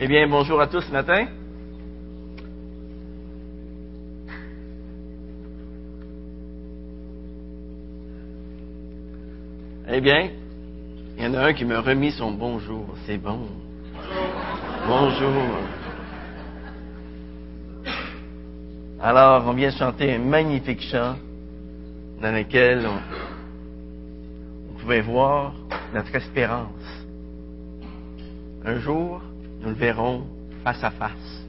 Eh bien, bonjour à tous ce matin. Eh bien, il y en a un qui m'a remis son bonjour. C'est bon. Bonjour. Alors, on vient chanter un magnifique chant dans lequel on, on pouvait voir notre espérance. Un jour, nous le verrons face à face.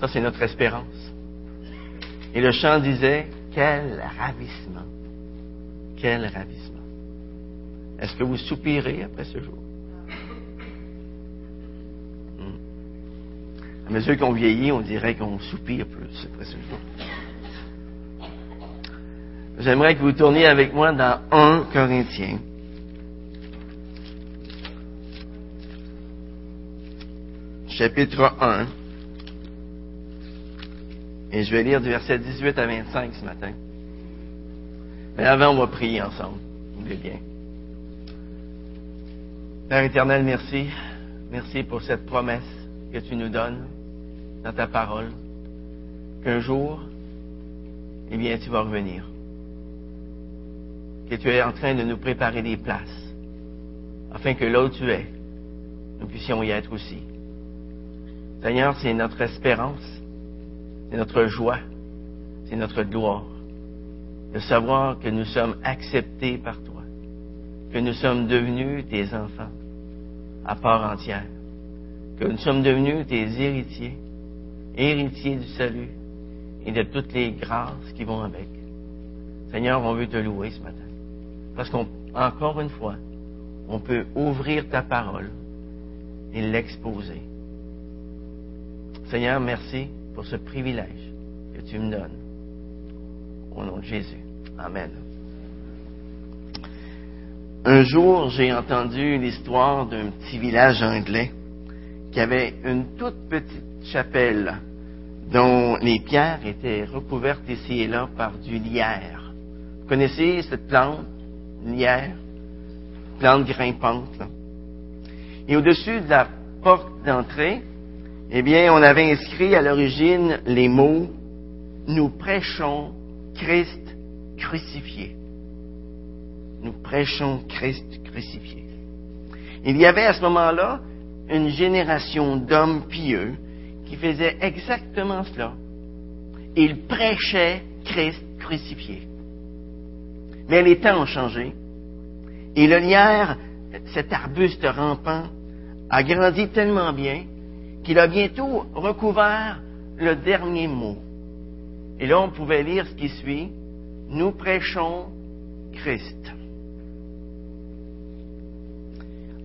Ça, c'est notre espérance. Et le chant disait, quel ravissement. Quel ravissement. Est-ce que vous soupirez après ce jour? Hmm. À mesure qu'on vieillit, on dirait qu'on soupire plus après ce jour. J'aimerais que vous tourniez avec moi dans 1 Corinthiens. Chapitre 1. Et je vais lire du verset 18 à 25 ce matin. Mais avant, on va prier ensemble. Vous bien. Père éternel, merci. Merci pour cette promesse que tu nous donnes dans ta parole. Qu'un jour, eh bien, tu vas revenir. Que tu es en train de nous préparer des places afin que là où tu es, nous puissions y être aussi. Seigneur, c'est notre espérance, c'est notre joie, c'est notre gloire de savoir que nous sommes acceptés par toi, que nous sommes devenus tes enfants à part entière, que nous sommes devenus tes héritiers, héritiers du salut et de toutes les grâces qui vont avec. Seigneur, on veut te louer ce matin, parce qu'encore une fois, on peut ouvrir ta parole et l'exposer Seigneur, merci pour ce privilège que tu me donnes. Au nom de Jésus. Amen. Un jour, j'ai entendu l'histoire d'un petit village anglais qui avait une toute petite chapelle dont les pierres étaient recouvertes ici et là par du lierre. Vous connaissez cette plante, lierre, plante grimpante. Et au-dessus de la porte d'entrée, eh bien, on avait inscrit à l'origine les mots Nous prêchons Christ crucifié. Nous prêchons Christ crucifié. Il y avait à ce moment-là une génération d'hommes pieux qui faisaient exactement cela. Ils prêchaient Christ crucifié. Mais les temps ont changé. Et le lierre, cet arbuste rampant, a grandi tellement bien qu'il a bientôt recouvert le dernier mot. Et là, on pouvait lire ce qui suit. Nous prêchons Christ.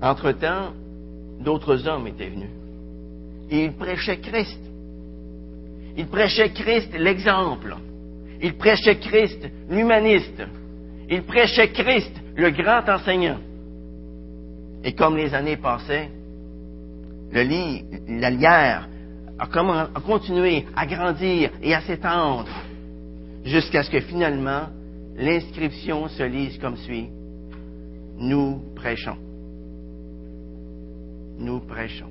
Entre-temps, d'autres hommes étaient venus. Et ils prêchaient Christ. Ils prêchaient Christ l'exemple. Ils prêchaient Christ l'humaniste. Ils prêchaient Christ le grand enseignant. Et comme les années passaient, le lit, la lierre, a, continué à grandir et à s'étendre jusqu'à ce que finalement l'inscription se lise comme suit. Nous prêchons. Nous prêchons.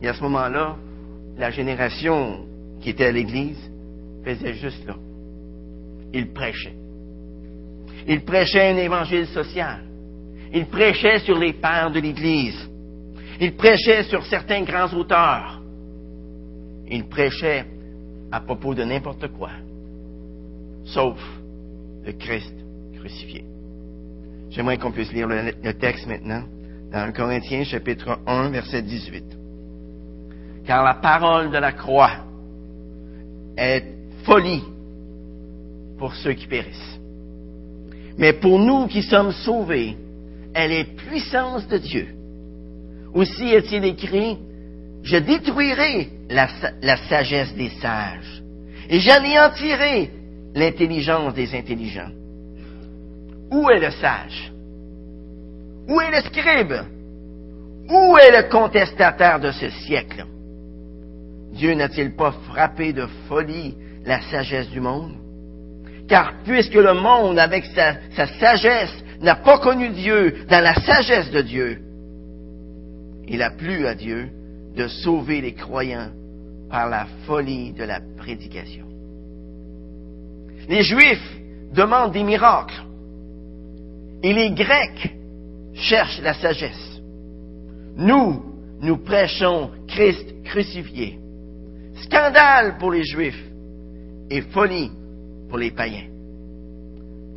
Et à ce moment-là, la génération qui était à l'Église faisait juste là. Il prêchait. Il prêchait un évangile social. Il prêchait sur les pères de l'Église. Il prêchait sur certains grands auteurs. Il prêchait à propos de n'importe quoi, sauf le Christ crucifié. J'aimerais qu'on puisse lire le, texte maintenant, dans 1 Corinthiens chapitre 1, verset 18. Car la parole de la croix est folie pour ceux qui périssent. Mais pour nous qui sommes sauvés, elle est puissance de Dieu. Aussi est-il écrit, je détruirai la, sagesse des sages et j'anéantirai l'intelligence des intelligents. Où est le sage? Où est le scribe? Où est le contestataire de ce siècle? Dieu n'a-t-il pas frappé de folie la sagesse du monde? Car puisque le monde, avec sa sagesse, n'a pas connu Dieu dans la sagesse de Dieu, il a plu à Dieu de sauver les croyants par la folie de la prédication. Les Juifs demandent des miracles et les Grecs cherchent la sagesse. Nous, nous prêchons Christ crucifié. Scandale pour les Juifs et folie pour les païens.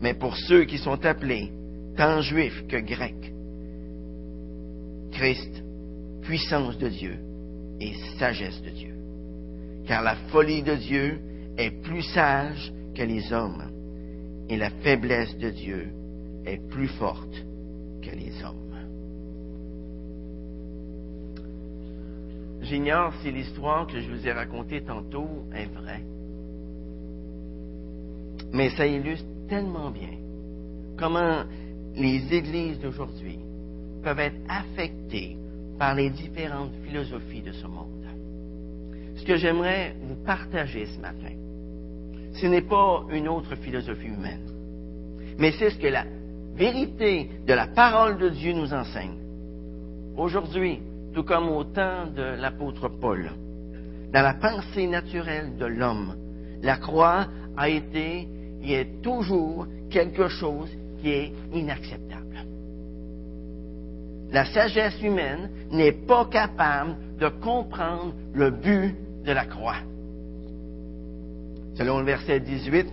Mais pour ceux qui sont appelés, tant juifs que grecs, Christ, puissance de Dieu et sagesse de Dieu. Car la folie de Dieu est plus sage que les hommes, et la faiblesse de Dieu est plus forte que les hommes. J'ignore si l'histoire que je vous ai racontée tantôt est vraie. Mais ça illustre tellement bien comment les églises d'aujourd'hui peuvent être affectées par les différentes philosophies de ce monde. Ce que j'aimerais vous partager ce matin, ce n'est pas une autre philosophie humaine, mais c'est ce que la vérité de la parole de Dieu nous enseigne. Aujourd'hui, tout comme au temps de l'apôtre Paul, dans la pensée naturelle de l'homme, la croix a été et est toujours quelque chose est inacceptable. La sagesse humaine n'est pas capable de comprendre le but de la croix. Selon le verset 18,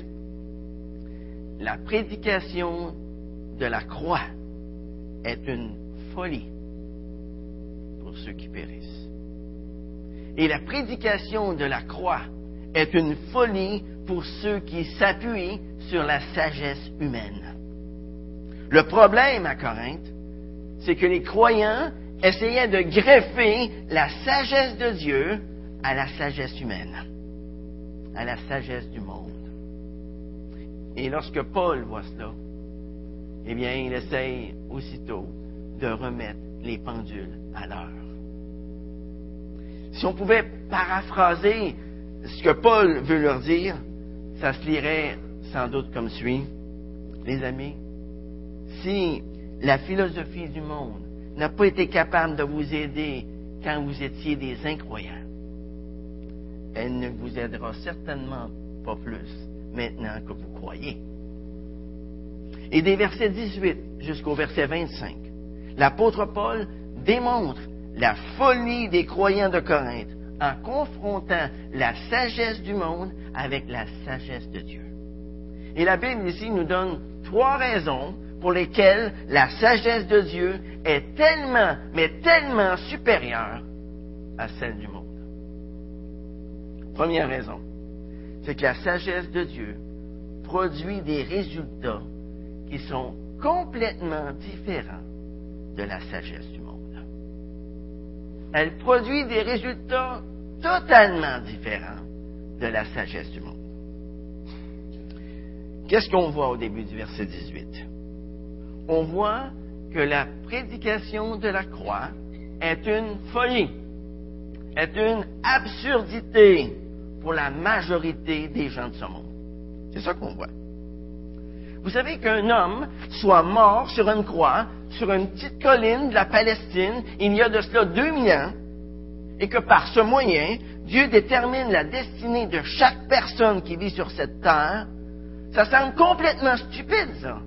la prédication de la croix est une folie pour ceux qui périssent. Et la prédication de la croix est une folie pour ceux qui s'appuient sur la sagesse humaine. Le problème à Corinthe, c'est que les croyants essayaient de greffer la sagesse de Dieu à la sagesse humaine, à la sagesse du monde. Et lorsque Paul voit cela, eh bien, il essaye aussitôt de remettre les pendules à l'heure. Si on pouvait paraphraser ce que Paul veut leur dire, ça se lirait sans doute comme suit. Les amis, si la philosophie du monde n'a pas été capable de vous aider quand vous étiez des incroyants, elle ne vous aidera certainement pas plus maintenant que vous croyez. Et des versets 18 jusqu'au verset 25, l'apôtre Paul démontre la folie des croyants de Corinthe en confrontant la sagesse du monde avec la sagesse de Dieu. Et la Bible ici nous donne trois raisons pour lesquelles la sagesse de Dieu est tellement, mais tellement supérieure à celle du monde. Première raison, c'est que la sagesse de Dieu produit des résultats qui sont complètement différents de la sagesse du monde. Elle produit des résultats totalement différents de la sagesse du monde. Qu'est-ce qu'on voit au début du verset 18? On voit que la prédication de la croix est une folie, est une absurdité pour la majorité des gens de ce monde. C'est ça qu'on voit. Vous savez qu'un homme soit mort sur une croix, sur une petite colline de la Palestine, il y a de cela 2000 ans, et que par ce moyen, Dieu détermine la destinée de chaque personne qui vit sur cette terre, ça semble complètement stupide, ça,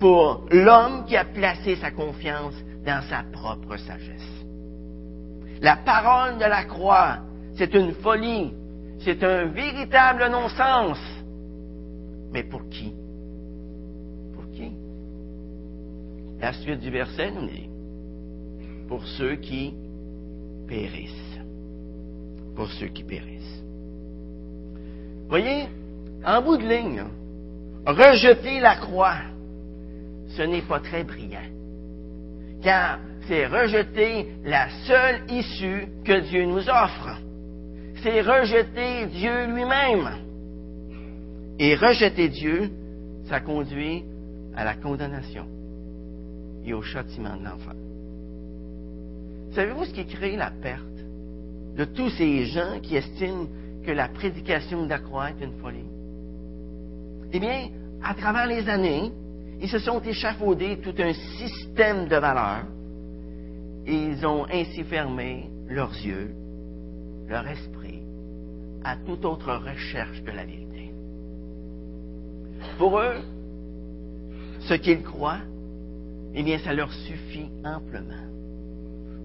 pour l'homme qui a placé sa confiance dans sa propre sagesse. La parole de la croix, c'est une folie, c'est un véritable non-sens. Mais pour qui? Pour qui? La suite du verset nous dit, pour ceux qui périssent. Pour ceux qui périssent. Voyez, en bout de ligne, rejeter la croix, ce n'est pas très brillant. Car c'est rejeter la seule issue que Dieu nous offre. C'est rejeter Dieu lui-même. Et rejeter Dieu, ça conduit à la condamnation et au châtiment de l'enfer. Savez-vous ce qui crée la perte de tous ces gens qui estiment que la prédication de la croix est une folie? Eh bien, à travers les années, ils se sont échafaudés tout un système de valeurs et ils ont ainsi fermé leurs yeux, leur esprit à toute autre recherche de la vérité. Pour eux, ce qu'ils croient, eh bien, ça leur suffit amplement.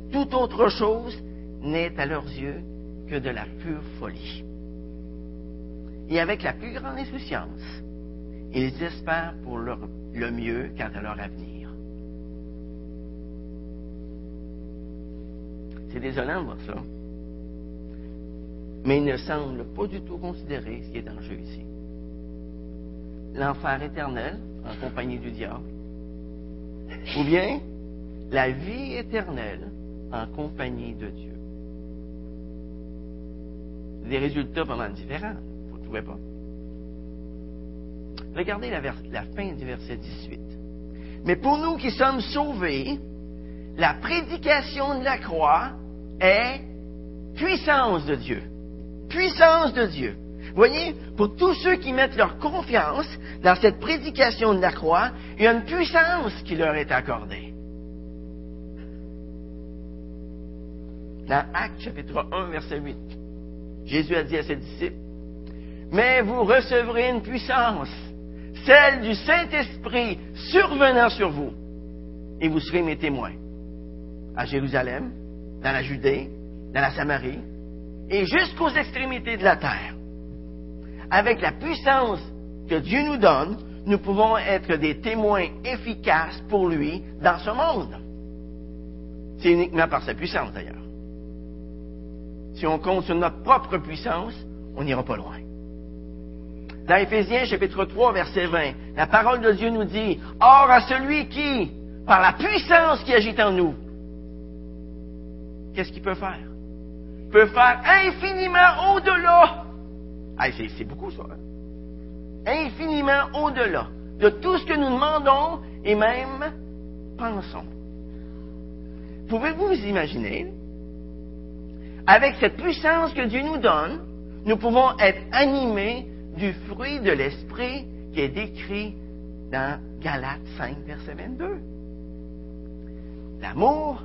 Toute autre chose n'est à leurs yeux que de la pure folie. Et avec la plus grande insouciance, ils espèrent pour le mieux quant à leur avenir. C'est désolant de voir ça. Mais ils ne semblent pas du tout considérer ce qui est en jeu ici. L'enfer éternel en compagnie du diable, ou bien la vie éternelle en compagnie de Dieu. Des résultats vraiment différents, vous ne trouvez pas? Regardez la, fin du verset 18. Mais pour nous qui sommes sauvés, la prédication de la croix est puissance de Dieu. Puissance de Dieu. Voyez, pour tous ceux qui mettent leur confiance dans cette prédication de la croix, il y a une puissance qui leur est accordée. Dans Actes chapitre 1, verset 8, Jésus a dit à ses disciples, Mais vous recevrez une puissance, celle du Saint-Esprit survenant sur vous, et vous serez mes témoins à Jérusalem, dans la Judée, dans la Samarie, et jusqu'aux extrémités de la terre avec la puissance que Dieu nous donne, nous pouvons être des témoins efficaces pour lui dans ce monde. C'est uniquement par sa puissance d'ailleurs. Si on compte sur notre propre puissance, on n'ira pas loin. Dans Éphésiens chapitre 3 verset 20, la parole de Dieu nous dit, Or à celui qui, par la puissance qui agit en nous, qu'est-ce qu'il peut faire? Peut faire infiniment au-delà c'est beaucoup ça. Hein? Infiniment au-delà de tout ce que nous demandons et même pensons. Pouvez-vous vous imaginer, avec cette puissance que Dieu nous donne, nous pouvons être animés du fruit de l'Esprit qui est décrit dans Galates 5, verset 22. L'amour,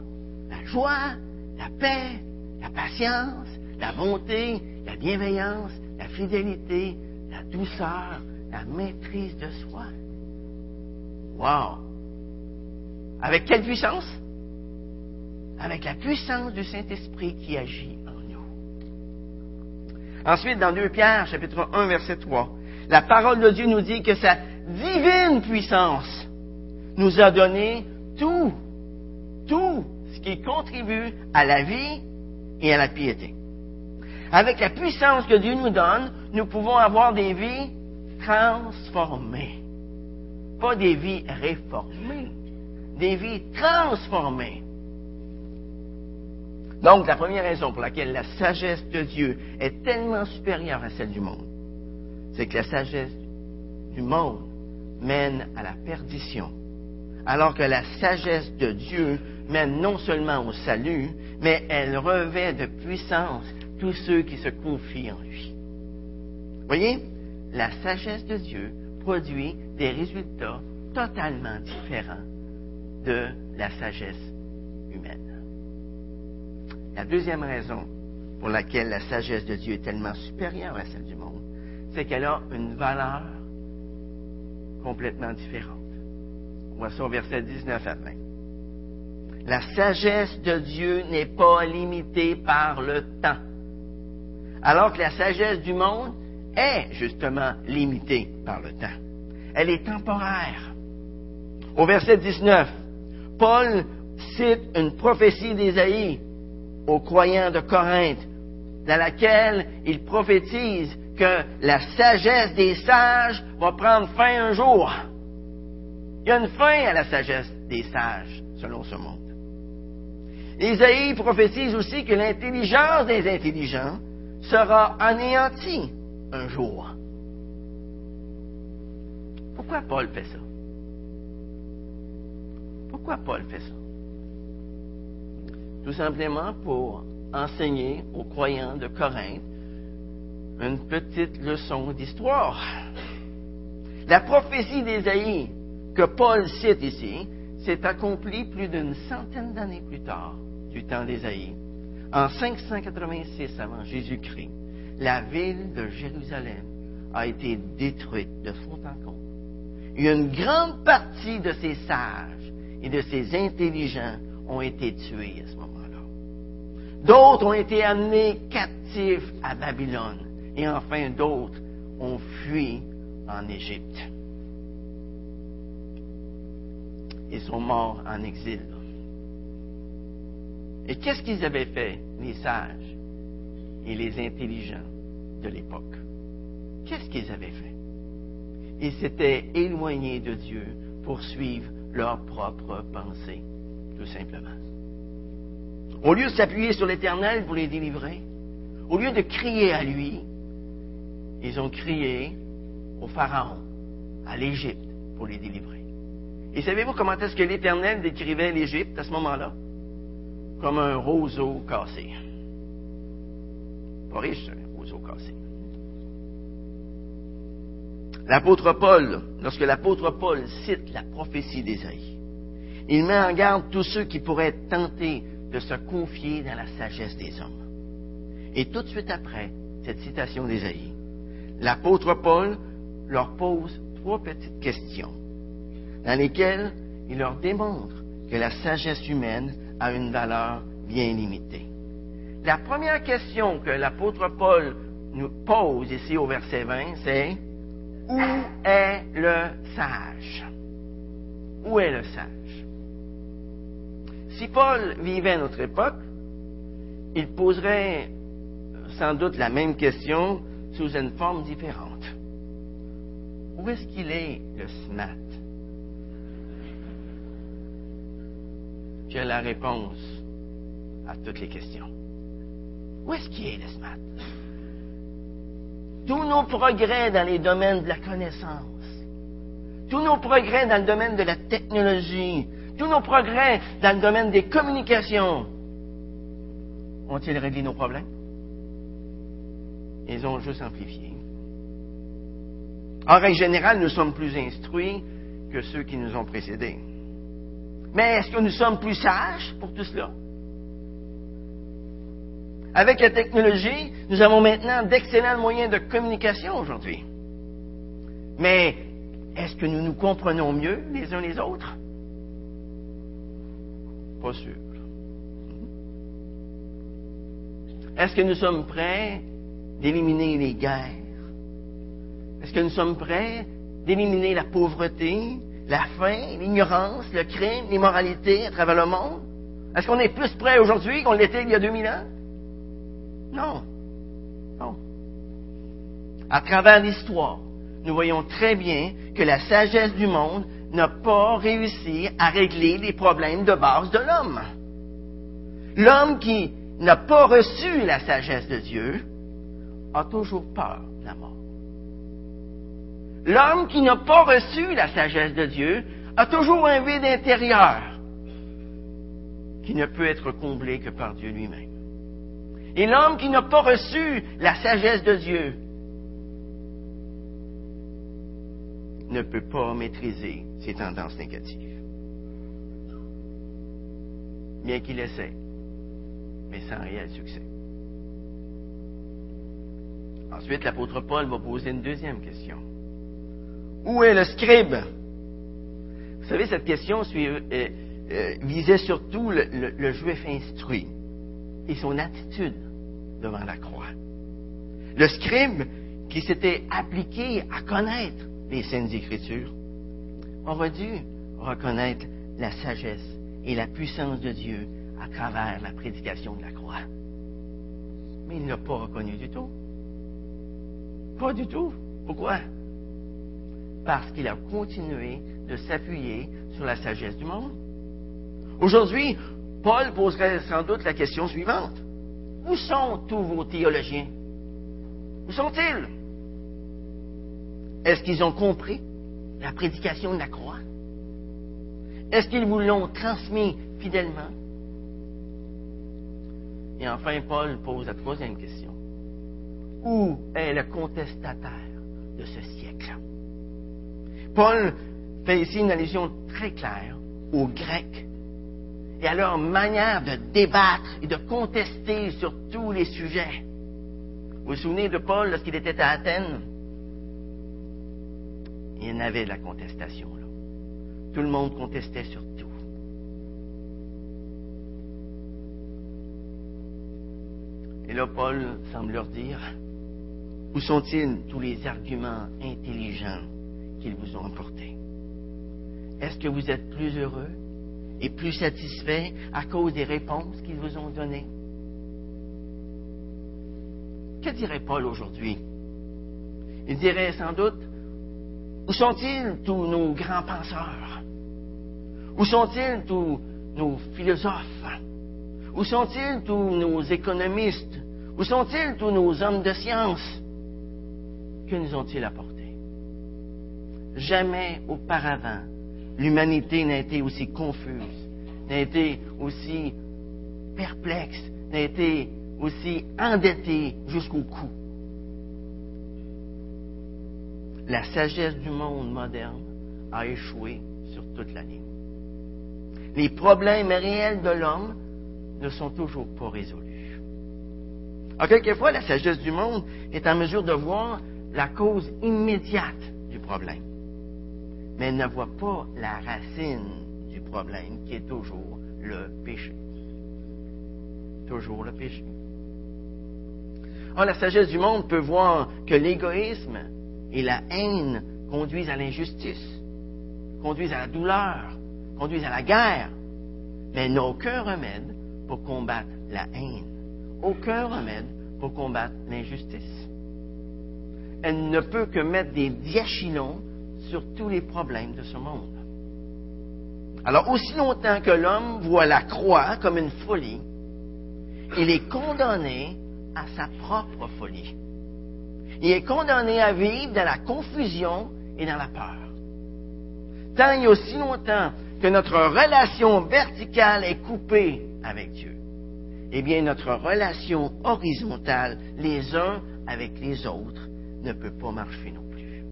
la joie, la paix, la patience, la bonté, la bienveillance, la fidélité, la douceur, la maîtrise de soi. Wow! Avec quelle puissance? Avec la puissance du Saint-Esprit qui agit en. Ensuite, dans 2 Pierre, chapitre 1, verset 3, la parole de Dieu nous dit que sa divine puissance nous a donné tout, tout ce qui contribue à la vie et à la piété avec la puissance que Dieu nous donne, nous pouvons avoir des vies transformées. Pas des vies réformées, des vies transformées. Donc, la première raison pour laquelle la sagesse de Dieu est tellement supérieure à celle du monde, c'est que la sagesse du monde mène à la perdition, alors que la sagesse de Dieu mène non seulement au salut, mais elle revêt de puissance tous ceux qui se confient en lui. Voyez, la sagesse de Dieu produit des résultats totalement différents de la sagesse humaine. La deuxième raison pour laquelle la sagesse de Dieu est tellement supérieure à celle du monde, c'est qu'elle a une valeur complètement différente. On voit ça au verset 19 à 20. La sagesse de Dieu n'est pas limitée par le temps alors que la sagesse du monde est justement limitée par le temps. Elle est temporaire. Au verset 19, Paul cite une prophétie d'Ésaïe aux croyants de Corinthe, dans laquelle il prophétise que la sagesse des sages va prendre fin un jour. Il y a une fin à la sagesse des sages, selon ce monde. Ésaïe prophétise aussi que l'intelligence des intelligents sera anéanti un jour. Pourquoi Paul fait ça? Pourquoi Paul fait ça? Tout simplement pour enseigner aux croyants de Corinthe une petite leçon d'histoire. La prophétie d'Ésaïe que Paul cite ici s'est accompli plus d'une centaine d'années plus tard, du temps d'Ésaïe, en 586 avant Jésus-Christ. La ville de Jérusalem a été détruite de fond en comble. Une grande partie de ses sages et de ses intelligents ont été tués à ce moment-là. D'autres ont été amenés captifs à Babylone. Et enfin, d'autres ont fui en Égypte. Ils sont morts en exil. Et qu'est-ce qu'ils avaient fait, les sages et les intelligents de l'époque? Qu'est-ce qu'ils avaient fait? Ils s'étaient éloignés de Dieu pour suivre leur propre pensée, tout simplement. Au lieu de s'appuyer sur l'Éternel pour les délivrer, au lieu de crier à lui, ils ont crié au Pharaon, à l'Égypte, pour les délivrer. Et savez-vous comment est-ce que l'Éternel décrivait l'Égypte à ce moment-là? Comme un roseau cassé. Pas riche, un roseau cassé. L'apôtre Paul, lorsque l'apôtre Paul cite la prophétie d'Ésaïe, il met en garde tous ceux qui pourraient être tentés de se confier dans la sagesse des hommes. Et tout de suite après cette citation d'Ésaïe, l'apôtre Paul leur pose trois petites questions dans lesquelles il leur démontre que la sagesse humaine a une valeur bien limitée. La première question que l'apôtre Paul nous pose ici au verset 20, c'est Où est le sage? Où est le sage? Si Paul vivait à notre époque, il poserait sans doute la même question sous une forme différente. Où est-ce qu'il est, le smart J'ai la réponse à toutes les questions. Où est-ce qu'il est, le smart Tous nos progrès dans les domaines de la connaissance, tous nos progrès dans le domaine de la technologie, tous nos progrès dans le domaine des communications, ont-ils réglé nos problèmes? Ils ont juste amplifié. En règle générale, nous sommes plus instruits que ceux qui nous ont précédés. Mais est-ce que nous sommes plus sages pour tout cela? Avec la technologie, nous avons maintenant d'excellents moyens de communication aujourd'hui. Mais est-ce que nous nous comprenons mieux les uns les autres? Pas sûr. Est-ce que nous sommes prêts d'éliminer les guerres? Est-ce que nous sommes prêts d'éliminer la pauvreté, la faim, l'ignorance, le crime, l'immoralité à travers le monde? Est-ce qu'on est plus prêt aujourd'hui qu'on l'était il y a 2000 ans? Non. Non. À travers l'histoire, nous voyons très bien que la sagesse du monde n'a pas réussi à régler les problèmes de base de l'homme. L'homme qui n'a pas reçu la sagesse de Dieu a toujours peur de la mort. L'homme qui n'a pas reçu la sagesse de Dieu a toujours un vide intérieur qui ne peut être comblé que par Dieu lui-même. Et l'homme qui n'a pas reçu la sagesse de Dieu ne peut pas maîtriser ses tendances négatives. Bien qu'il essaie, mais sans réel succès. Ensuite, l'apôtre Paul va poser une deuxième question. Où est le scribe? Vous savez, cette question euh, euh, visait surtout le, juif instruit et son attitude devant la croix. Le scribe qui s'était appliqué à connaître les saintes écritures aurait dû reconnaître la sagesse et la puissance de Dieu à travers la prédication de la croix. Mais il ne l'a pas reconnu du tout. Pas du tout. Pourquoi? Parce qu'il a continué de s'appuyer sur la sagesse du monde. Aujourd'hui, Paul poserait sans doute la question suivante. Où sont tous vos théologiens? Où sont-ils? Est-ce qu'ils ont compris la prédication de la croix? Est-ce qu'ils vous l'ont transmis fidèlement? Et enfin, Paul pose la troisième question. Où est le contestataire de ce siècle? Paul fait ici une allusion très claire aux Grecs et à leur manière de débattre et de contester sur tous les sujets. Vous vous souvenez de Paul lorsqu'il était à Athènes? Il y en avait de la contestation. Tout le monde contestait sur tout. Et là, Paul semble leur dire, où sont-ils tous les arguments intelligents qu'ils vous ont apportés? Est-ce que vous êtes plus heureux et plus satisfait à cause des réponses qu'ils vous ont données? Que dirait Paul aujourd'hui? Il dirait sans doute, où sont-ils tous nos grands penseurs? Où sont-ils tous nos philosophes? Où sont-ils tous nos économistes? Où sont-ils tous nos hommes de science? Que nous ont-ils apporté? Jamais auparavant, l'humanité n'a été aussi confuse, n'a été aussi perplexe, n'a été aussi endettée jusqu'au cou. La sagesse du monde moderne a échoué sur toute la ligne. Les problèmes réels de l'homme ne sont toujours pas résolus. Alors, quelquefois, la sagesse du monde est en mesure de voir la cause immédiate du problème, mais elle ne voit pas la racine du problème qui est toujours le péché. Toujours le péché. La sagesse du monde peut voir que l'égoïsme et la haine conduisent à l'injustice, conduisent à la douleur, conduisent à la guerre, mais n'a aucun remède pour combattre la haine, aucun remède pour combattre l'injustice. Elle ne peut que mettre des diachylons sur tous les problèmes de ce monde. Alors, aussi longtemps que l'homme voit la croix comme une folie, il est condamné à sa propre folie. Il est condamné à vivre dans la confusion et dans la peur. Tant et aussi longtemps que notre relation verticale est coupée avec Dieu, eh bien notre relation horizontale, les uns avec les autres, ne peut pas marcher non plus.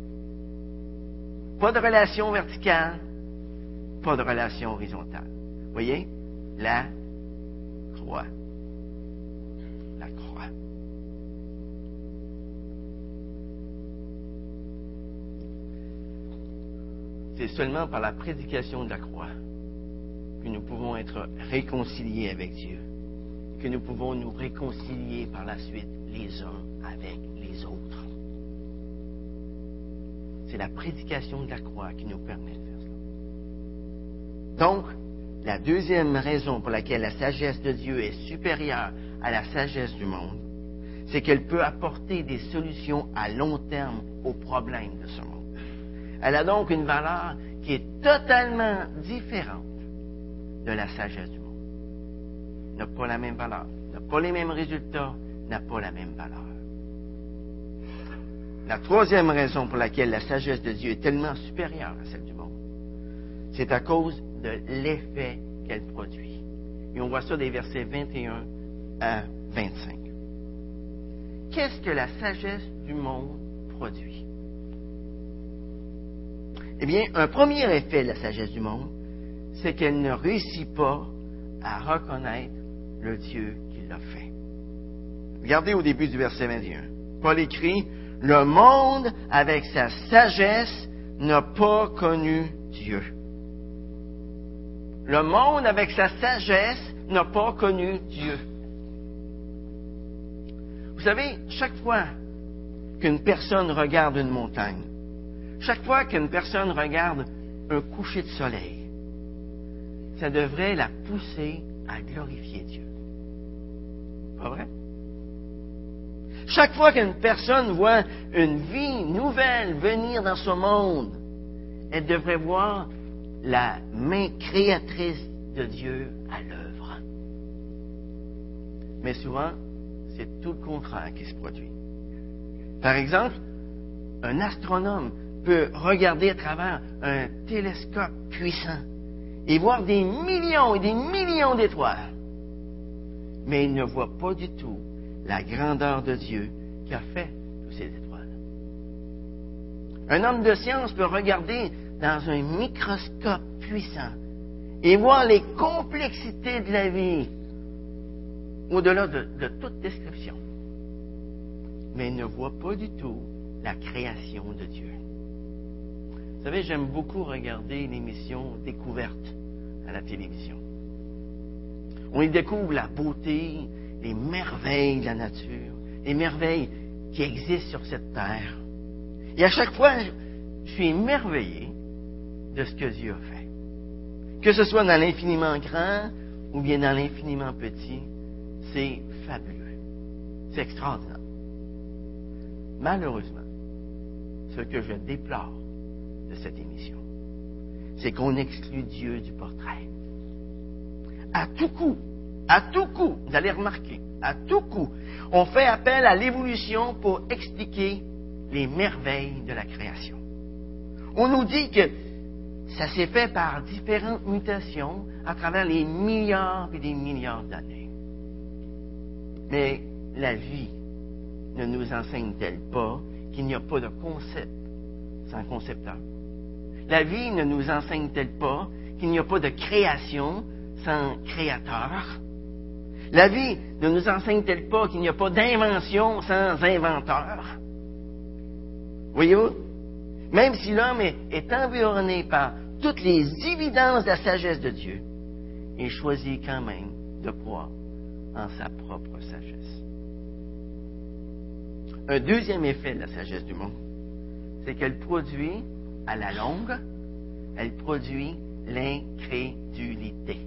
Pas de relation verticale, pas de relation horizontale. Voyez? La croix. La croix. C'est seulement par la prédication de la croix que nous pouvons être réconciliés avec Dieu, que nous pouvons nous réconcilier par la suite les uns avec les autres. C'est la prédication de la croix qui nous permet de faire cela. Donc, la deuxième raison pour laquelle la sagesse de Dieu est supérieure à la sagesse du monde, c'est qu'elle peut apporter des solutions à long terme aux problèmes de ce monde. Elle a donc une valeur qui est totalement différente de la sagesse du monde. N'a pas la même valeur, n'a pas les mêmes résultats, n'a pas la même valeur. La troisième raison pour laquelle la sagesse de Dieu est tellement supérieure à celle du monde, c'est à cause de l'effet qu'elle produit. Et on voit ça des versets 21 à 25. Qu'est-ce que la sagesse du monde produit? Eh bien, un premier effet de la sagesse du monde, c'est qu'elle ne réussit pas à reconnaître le Dieu qui l'a fait. Regardez au début du verset 21. Paul écrit, Le monde, avec sa sagesse, n'a pas connu Dieu. Le monde, avec sa sagesse, n'a pas connu Dieu. Vous savez, chaque fois qu'une personne regarde une montagne, chaque fois qu'une personne regarde un coucher de soleil, ça devrait la pousser à glorifier Dieu. Pas vrai? Chaque fois qu'une personne voit une vie nouvelle venir dans ce monde, elle devrait voir la main créatrice de Dieu à l'œuvre. Mais souvent, c'est tout le contraire qui se produit. Par exemple, un astronome peut regarder à travers un télescope puissant et voir des millions et des millions d'étoiles. Mais il ne voit pas du tout la grandeur de Dieu qui a fait toutes ces étoiles. Un homme de science peut regarder dans un microscope puissant et voir les complexités de la vie au-delà de, toute description. Mais il ne voit pas du tout la création de Dieu. Vous savez, j'aime beaucoup regarder l'émission Découverte à la télévision. On y découvre la beauté, les merveilles de la nature, les merveilles qui existent sur cette terre. Et à chaque fois, je suis émerveillé de ce que Dieu a fait. Que ce soit dans l'infiniment grand ou bien dans l'infiniment petit, c'est fabuleux. C'est extraordinaire. Malheureusement, ce que je déplore cette émission, c'est qu'on exclut Dieu du portrait. À tout coup, à tout coup, vous allez remarquer, à tout coup, on fait appel à l'évolution pour expliquer les merveilles de la création. On nous dit que ça s'est fait par différentes mutations à travers les milliards et des milliards d'années. Mais la vie ne nous enseigne-t-elle pas qu'il n'y a pas de concept sans concepteur? La vie ne nous enseigne-t-elle pas qu'il n'y a pas de création sans créateur? La vie ne nous enseigne-t-elle pas qu'il n'y a pas d'invention sans inventeur? Voyez-vous? Même si l'homme est, environné par toutes les évidences de la sagesse de Dieu, il choisit quand même de croire en sa propre sagesse. Un deuxième effet de la sagesse du monde, c'est qu'elle produit, à la longue, elle produit l'incrédulité.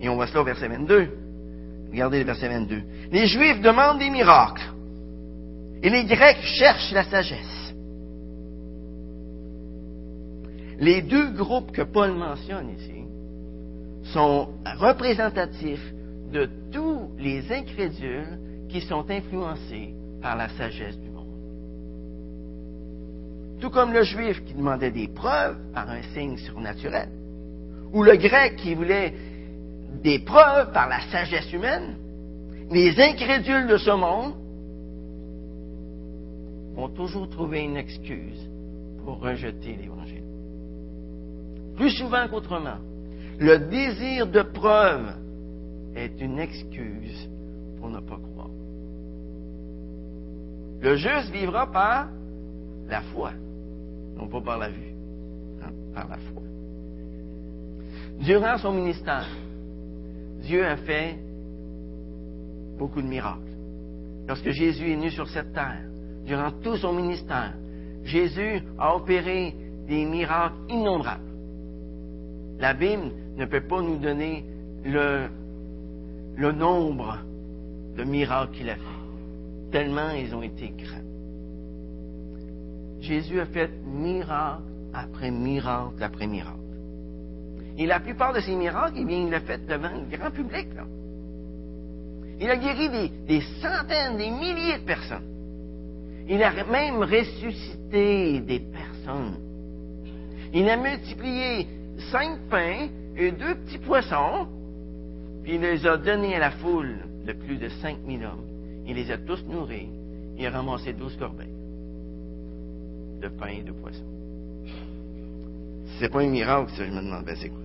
Et on voit cela au verset 22. Regardez le verset 22. Les Juifs demandent des miracles. Et les Grecs cherchent la sagesse. Les deux groupes que Paul mentionne ici sont représentatifs de tous les incrédules qui sont influencés par la sagesse du. Tout comme le juif qui demandait des preuves par un signe surnaturel, ou le grec qui voulait des preuves par la sagesse humaine, les incrédules de ce monde vont toujours trouver une excuse pour rejeter l'Évangile. Plus souvent qu'autrement, le désir de preuve est une excuse pour ne pas croire. Le juste vivra par la foi, non pas par la vue, hein, par la foi. Durant son ministère, Dieu a fait beaucoup de miracles. Lorsque Jésus est venu sur cette terre, durant tout son ministère, Jésus a opéré des miracles innombrables. La Bible ne peut pas nous donner le nombre de miracles qu'il a fait, tellement ils ont été grands. Jésus a fait miracle après miracle après miracle. Et la plupart de ces miracles, eh bien, il l'a fait devant un grand public. Il a guéri des, des, centaines, des milliers de personnes. Il a même ressuscité des personnes. Il a multiplié cinq pains et deux petits poissons, puis il les a donnés à la foule de plus de cinq mille hommes. Il les a tous nourris. Il a ramassé douze corbeilles de pain et de poissons. C'est pas un miracle, ça, je me demande, ben c'est quoi?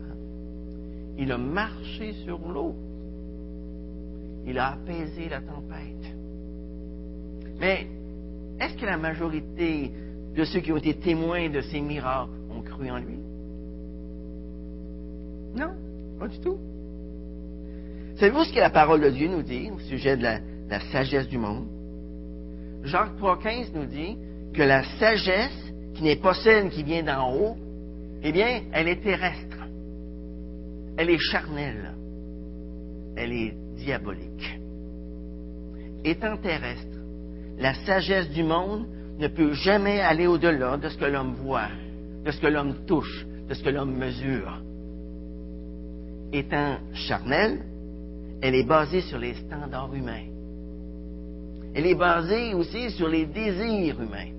Il a marché sur l'eau. Il a apaisé la tempête. Mais est-ce que la majorité de ceux qui ont été témoins de ces miracles ont cru en lui? Non, pas du tout. Savez-vous ce que la parole de Dieu nous dit au sujet de la, la sagesse du monde? Jacques 3,15 nous dit que la sagesse, qui n'est pas celle qui vient d'en haut, eh bien, elle est terrestre. Elle est charnelle. Elle est diabolique. Étant terrestre, la sagesse du monde ne peut jamais aller au-delà de ce que l'homme voit, de ce que l'homme touche, de ce que l'homme mesure. Étant charnelle, elle est basée sur les standards humains. Elle est basée aussi sur les désirs humains.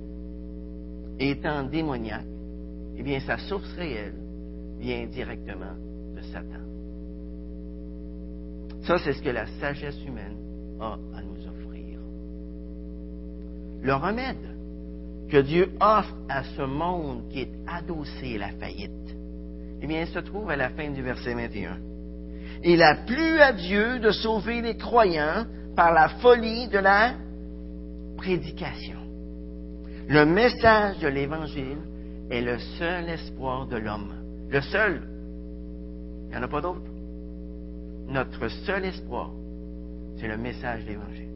Étant démoniaque, eh bien, sa source réelle vient directement Satan. Ça, c'est ce que la sagesse humaine a à nous offrir. Le remède que Dieu offre à ce monde qui est adossé à la faillite, eh bien, se trouve à la fin du verset 21. Il a plu à Dieu de sauver les croyants par la folie de la prédication. Le message de l'Évangile est le seul espoir de l'homme. Le seul. Il n'y en a pas d'autre. Notre seul espoir, c'est le message de l'Évangile.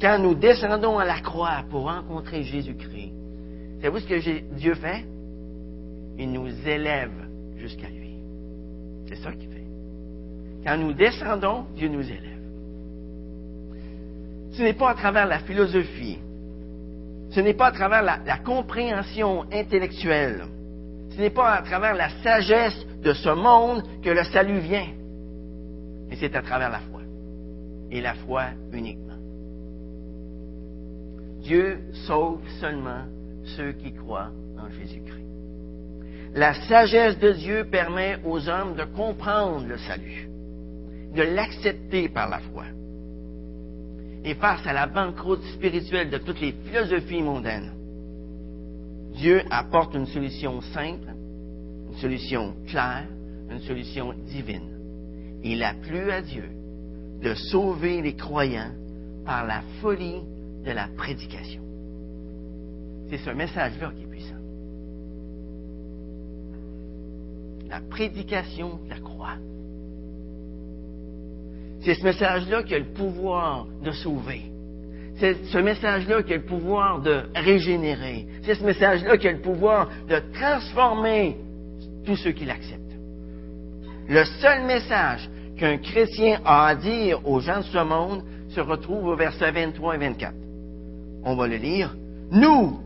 Quand nous descendons à la croix pour rencontrer Jésus-Christ, savez-vous ce que Dieu fait? Il nous élève jusqu'à lui. C'est ça qu'il fait. Quand nous descendons, Dieu nous élève. Ce n'est pas à travers la philosophie, ce n'est pas à travers la, compréhension intellectuelle, ce n'est pas à travers la sagesse de ce monde que le salut vient, mais c'est à travers la foi. Et la foi uniquement. Dieu sauve seulement ceux qui croient en Jésus-Christ. La sagesse de Dieu permet aux hommes de comprendre le salut, de l'accepter par la foi. Et face à la banqueroute spirituelle de toutes les philosophies mondaines, Dieu apporte une solution simple, une solution claire, une solution divine. Il a plu à Dieu de sauver les croyants par la folie de la prédication. C'est ce message-là qui est puissant. La prédication de la croix. C'est ce message-là qui a le pouvoir de sauver. C'est ce message-là qui a le pouvoir de régénérer. C'est ce message-là qui a le pouvoir de transformer tous ceux qui l'acceptent. Le seul message qu'un chrétien a à dire aux gens de ce monde se retrouve au verset 23 et 24. On va le lire. Nous,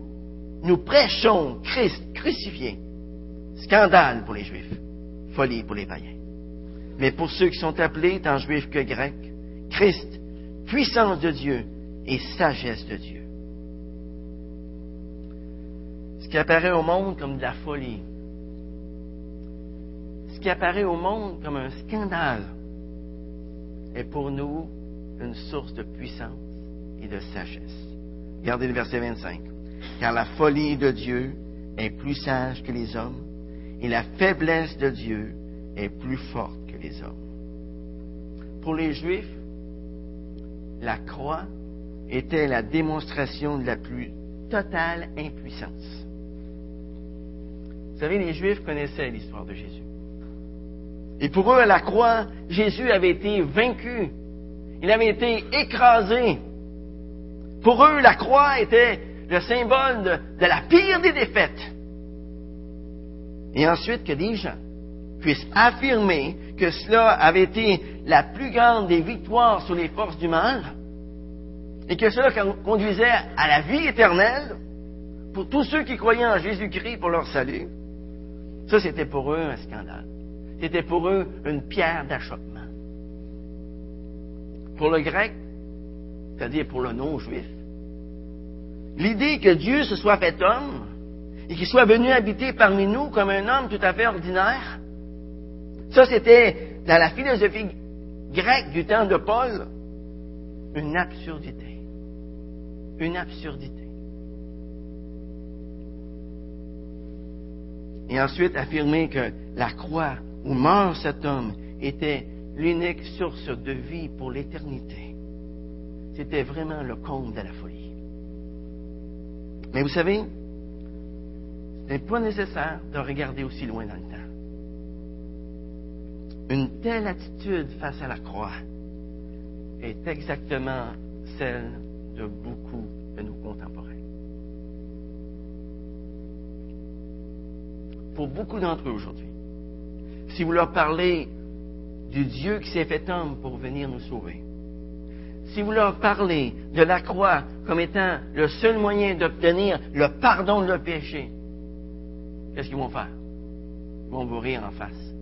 nous prêchons Christ crucifié. Scandale pour les Juifs, folie pour les païens. Mais pour ceux qui sont appelés, tant juifs que grecs, Christ, puissance de Dieu et sagesse de Dieu. Ce qui apparaît au monde comme de la folie, ce qui apparaît au monde comme un scandale, est pour nous une source de puissance et de sagesse. Regardez le verset 25. Car la folie de Dieu est plus sage que les hommes, et la faiblesse de Dieu est plus forte hommes. Pour les Juifs, la croix était la démonstration de la plus totale impuissance. Vous savez, les Juifs connaissaient l'histoire de Jésus. Et pour eux, à la croix, Jésus avait été vaincu. Il avait été écrasé. Pour eux, la croix était le symbole de, la pire des défaites. Et ensuite, que des gens puissent affirmer que cela avait été la plus grande des victoires sur les forces du mal, et que cela conduisait à la vie éternelle pour tous ceux qui croyaient en Jésus-Christ pour leur salut, ça c'était pour eux un scandale. C'était pour eux une pierre d'achoppement. Pour le grec, c'est-à-dire pour le non-juif, l'idée que Dieu se soit fait homme et qu'il soit venu habiter parmi nous comme un homme tout à fait ordinaire, ça c'était dans la philosophie grecque du temps de Paul une absurdité. Une absurdité. Et ensuite affirmer que la croix où meurt cet homme était l'unique source de vie pour l'éternité. C'était vraiment le comble de la folie. Mais vous savez, ce n'est pas nécessaire de regarder aussi loin dans le temps. Une telle attitude face à la croix est exactement celle de beaucoup de nos contemporains. Pour beaucoup d'entre eux aujourd'hui, si vous leur parlez du Dieu qui s'est fait homme pour venir nous sauver, si vous leur parlez de la croix comme étant le seul moyen d'obtenir le pardon de leur péché, qu'est-ce qu'ils vont faire? Ils vont vous rire en face.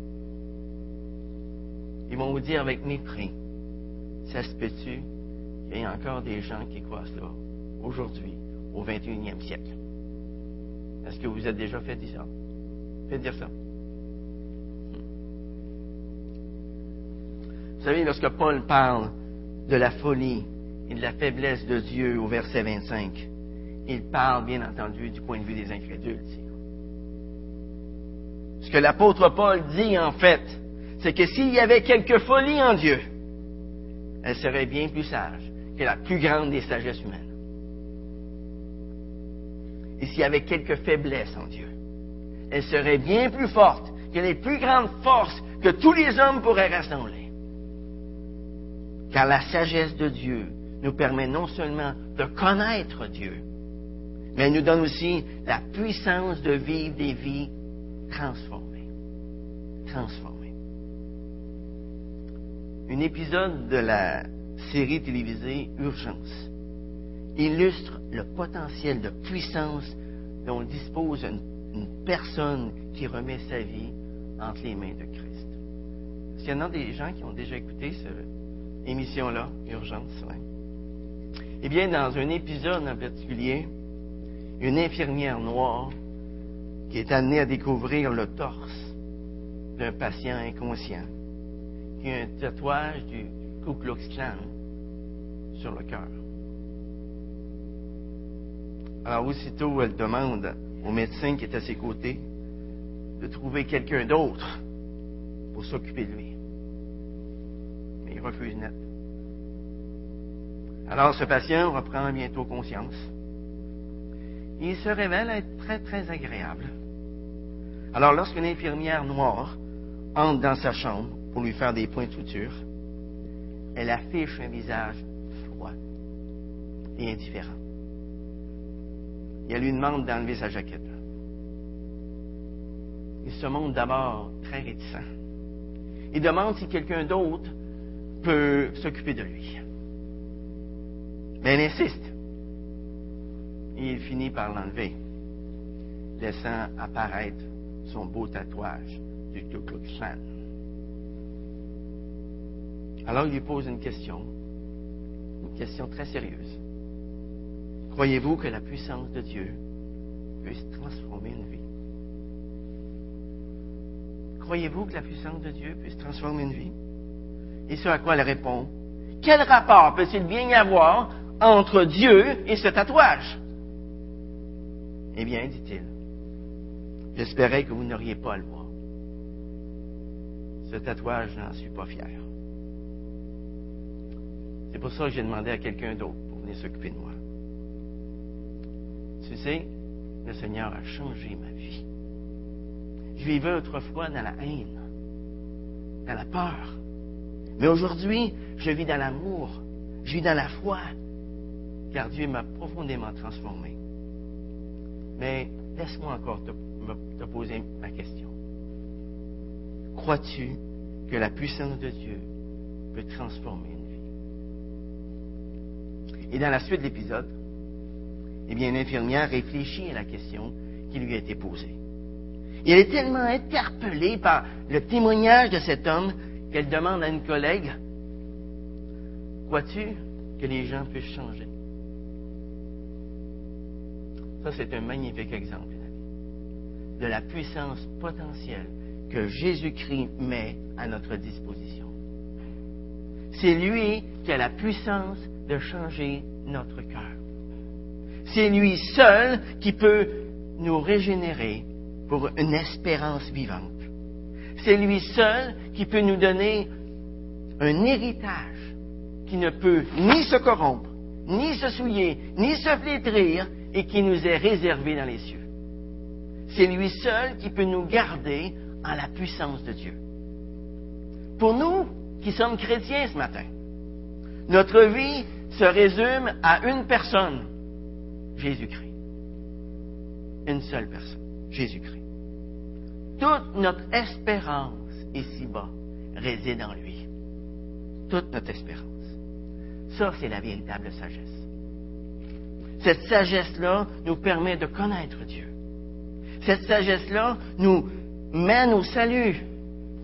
Ils vont vous dire avec mépris, ça se peut-tu qu'il y ait encore des gens qui croient cela aujourd'hui, au 21e siècle? Est-ce que vous êtes déjà fait dire ça? Faites dire ça. Vous savez, lorsque Paul parle de la folie et de la faiblesse de Dieu au verset 25, il parle, bien entendu, du point de vue des incrédules. Ce que l'apôtre Paul dit, en fait, c'est que s'il y avait quelque folie en Dieu, elle serait bien plus sage que la plus grande des sagesses humaines. Et s'il y avait quelque faiblesse en Dieu, elle serait bien plus forte que les plus grandes forces que tous les hommes pourraient rassembler. Car la sagesse de Dieu nous permet non seulement de connaître Dieu, mais elle nous donne aussi la puissance de vivre des vies transformées. Transformées. Un épisode de la série télévisée Urgence illustre le potentiel de puissance dont dispose une, personne qui remet sa vie entre les mains de Christ. Est-ce qu'il y en a des gens qui ont déjà écouté cette émission-là, Urgence? Eh bien, dans un épisode en particulier, une infirmière noire qui est amenée à découvrir le torse d'un patient inconscient qui a un tatouage du Ku Klux sur le cœur. Alors, aussitôt, elle demande au médecin qui est à ses côtés de trouver quelqu'un d'autre pour s'occuper de lui. Mais il refuse net. Alors, ce patient reprend bientôt conscience. Il se révèle être très, très agréable. Alors, lorsqu'une infirmière noire entre dans sa chambre pour lui faire des points de elle affiche un visage froid et indifférent elle lui demande d'enlever sa jaquette. Il se montre d'abord très réticent. Il demande si quelqu'un d'autre peut s'occuper de lui. Mais elle insiste. Et il finit par l'enlever, laissant apparaître son beau tatouage du Ku Klux. Alors il lui pose une question, une question très sérieuse. Croyez-vous que la puissance de Dieu puisse transformer une vie? Croyez-vous que la puissance de Dieu puisse transformer une vie? Et ce à quoi elle répond, quel rapport peut-il bien y avoir entre Dieu et ce tatouage? Eh bien, dit-il, j'espérais que vous n'auriez pas à le voir. Ce tatouage, je n'en suis pas fier. C'est pour ça que j'ai demandé à quelqu'un d'autre pour venir s'occuper de moi. Tu sais, le Seigneur a changé ma vie. Je vivais autrefois dans la haine, dans la peur. Mais aujourd'hui, je vis dans l'amour, je vis dans la foi, car Dieu m'a profondément transformé. Mais laisse-moi encore te, te poser ma question. Crois-tu que la puissance de Dieu peut transformer? Et dans la suite de l'épisode, eh bien, l'infirmière réfléchit à la question qui lui a été posée. Elle est tellement interpellée par le témoignage de cet homme qu'elle demande à une collègue, crois-tu que les gens puissent changer? Ça, c'est un magnifique exemple de la puissance potentielle que Jésus-Christ met à notre disposition. C'est lui qui a la puissance de changer notre cœur. C'est lui seul qui peut nous régénérer pour une espérance vivante. C'est lui seul qui peut nous donner un héritage qui ne peut ni se corrompre, ni se souiller, ni se flétrir et qui nous est réservé dans les cieux. C'est lui seul qui peut nous garder en la puissance de Dieu. Pour nous qui sommes chrétiens ce matin, notre vie se résume à une personne, Jésus-Christ. Une seule personne, Jésus-Christ. Toute notre espérance ici-bas réside en lui. Toute notre espérance. Ça, c'est la véritable sagesse. Cette sagesse-là nous permet de connaître Dieu. Cette sagesse-là nous mène au salut,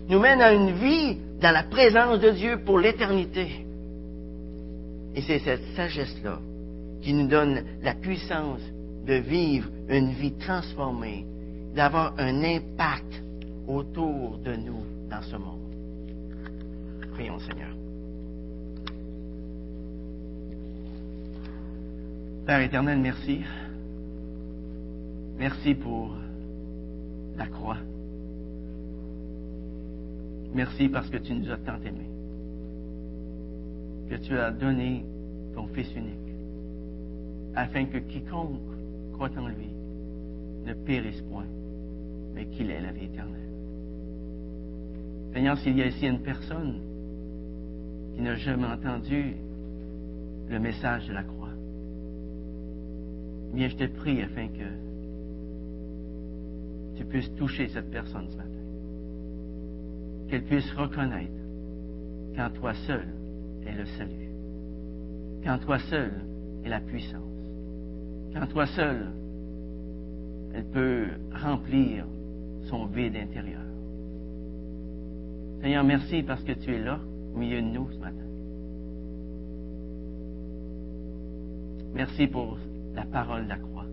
nous mène à une vie dans la présence de Dieu pour l'éternité. Et c'est cette sagesse-là qui nous donne la puissance de vivre une vie transformée, d'avoir un impact autour de nous dans ce monde. Prions Seigneur. Père éternel, merci Merci pour la croix. Merci parce que tu nous as tant aimés. Que tu as donné ton Fils unique, afin que quiconque croit en lui ne périsse point, mais qu'il ait la vie éternelle. Seigneur, s'il y a ici une personne qui n'a jamais entendu le message de la croix, bien, je te prie afin que tu puisses toucher cette personne ce matin. Qu'elle puisse reconnaître qu'en toi seul est le salut. Qu'en toi seul est la puissance. Qu'en toi seul, elle peut remplir son vide intérieur. Seigneur, merci parce que tu es là, au milieu de nous ce matin. Merci pour la parole de la croix.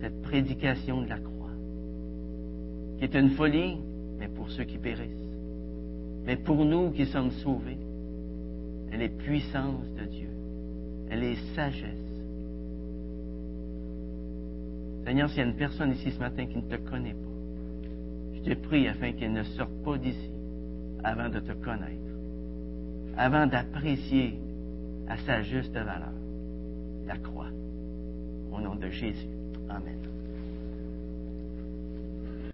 Cette prédication de la croix, qui est une folie, mais pour ceux qui périssent. Mais pour nous qui sommes sauvés, elle est puissance de Dieu. Elle est sagesse. Seigneur, s'il y a une personne ici ce matin qui ne te connaît pas, je te prie afin qu'elle ne sorte pas d'ici avant de te connaître, avant d'apprécier à sa juste valeur la croix. Au nom de Jésus. Amen.